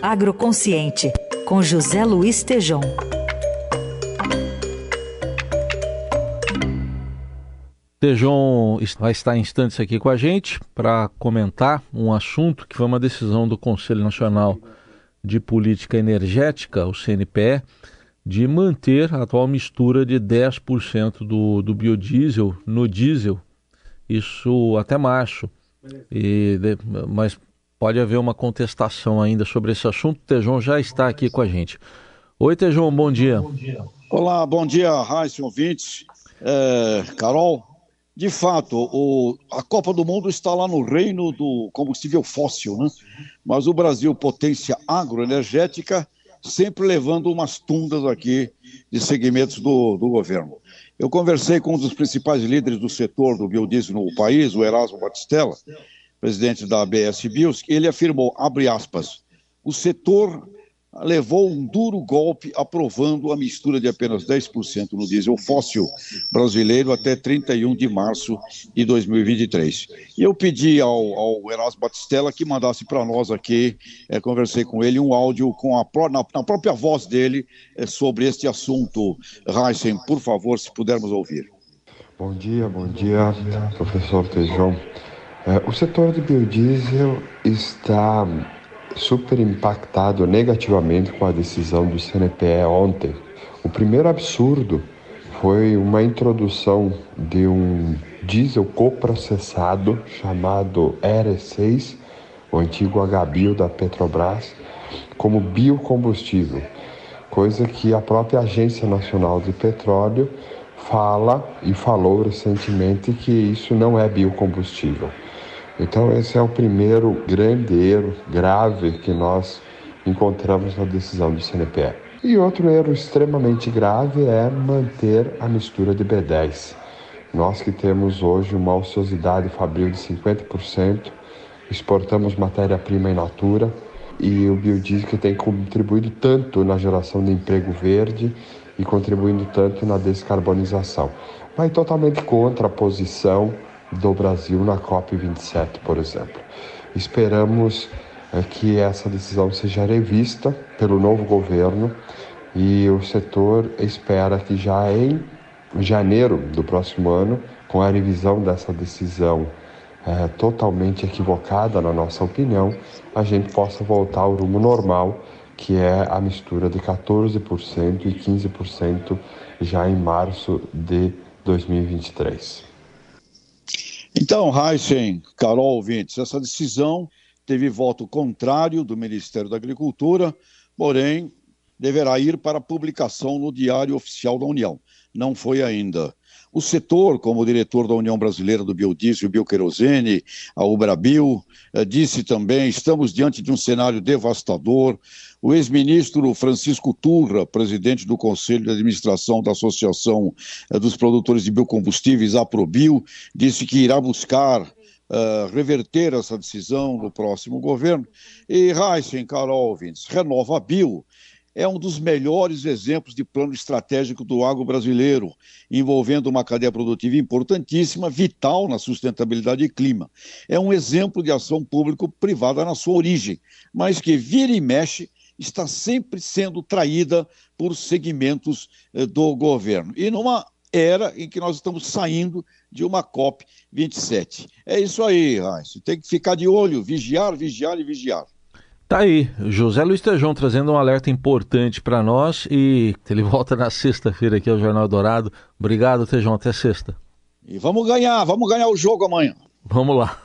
Agroconsciente, com José Luiz Tejom. Tejon vai estar em instantes aqui com a gente para comentar um assunto que foi uma decisão do Conselho Nacional de Política Energética, o CNPE, de manter a atual mistura de 10% do, do biodiesel no diesel, isso até março. E, mas pode haver uma contestação ainda sobre esse assunto. O Tejon já está aqui com a gente. Oi, Tejon, bom dia. Olá, bom dia, Raíssa, ouvintes. É, Carol, de fato, o, a Copa do Mundo está lá no reino do combustível fóssil, né? Mas o Brasil, potência agroenergética, sempre levando umas tundas aqui de segmentos do, do governo. Eu conversei com um dos principais líderes do setor do biodiesel no país, o Erasmo Batistella, presidente da ABS Bios, ele afirmou, abre aspas, o setor levou um duro golpe aprovando a mistura de apenas 10% no diesel fóssil brasileiro até 31 de março de 2023. E eu pedi ao, ao Erasmo Batistella que mandasse para nós aqui, é, conversei com ele, um áudio com a, na, na própria voz dele é, sobre este assunto. Heisen, por favor, se pudermos ouvir. Bom dia, bom dia, professor Tejão. É, o setor de biodiesel está super impactado negativamente com a decisão do CNPE ontem. O primeiro absurdo foi uma introdução de um diesel coprocessado chamado ERE6, o antigo HBio da Petrobras, como biocombustível, coisa que a própria Agência Nacional de Petróleo fala e falou recentemente que isso não é biocombustível. Então, esse é o primeiro grande erro grave que nós encontramos na decisão do CNPE. E outro erro extremamente grave é manter a mistura de B10. Nós que temos hoje uma ociosidade fabril de 50%, exportamos matéria-prima in natura e o biodiesel que tem contribuído tanto na geração de emprego verde e contribuindo tanto na descarbonização. Vai totalmente contra a posição do Brasil na COP27, por exemplo. Esperamos é, que essa decisão seja revista pelo novo governo e o setor espera que já em janeiro do próximo ano, com a revisão dessa decisão é, totalmente equivocada, na nossa opinião, a gente possa voltar ao rumo normal, que é a mistura de 14% e 15% já em março de 2023. Então, Heisen, Carol ouvintes, essa decisão teve voto contrário do Ministério da Agricultura, porém deverá ir para publicação no Diário Oficial da União. Não foi ainda. O setor, como diretor da União Brasileira do Biodiesel Bioquerosene, a Ubrabil, eh, disse também: estamos diante de um cenário devastador. O ex-ministro Francisco Turra, presidente do Conselho de Administração da Associação eh, dos Produtores de Biocombustíveis, a Probil, disse que irá buscar uh, reverter essa decisão no próximo governo. E Heisen, Carol Vins, renova Bio é um dos melhores exemplos de plano estratégico do agro brasileiro, envolvendo uma cadeia produtiva importantíssima, vital na sustentabilidade e clima. É um exemplo de ação público-privada na sua origem, mas que vira e mexe está sempre sendo traída por segmentos eh, do governo. E numa era em que nós estamos saindo de uma COP 27. É isso aí, Raíssa. Tem que ficar de olho, vigiar, vigiar e vigiar. Tá aí, José Luiz Tejão trazendo um alerta importante para nós e ele volta na sexta-feira aqui ao Jornal Dourado. Obrigado, Tejão, até sexta. E vamos ganhar, vamos ganhar o jogo amanhã. Vamos lá.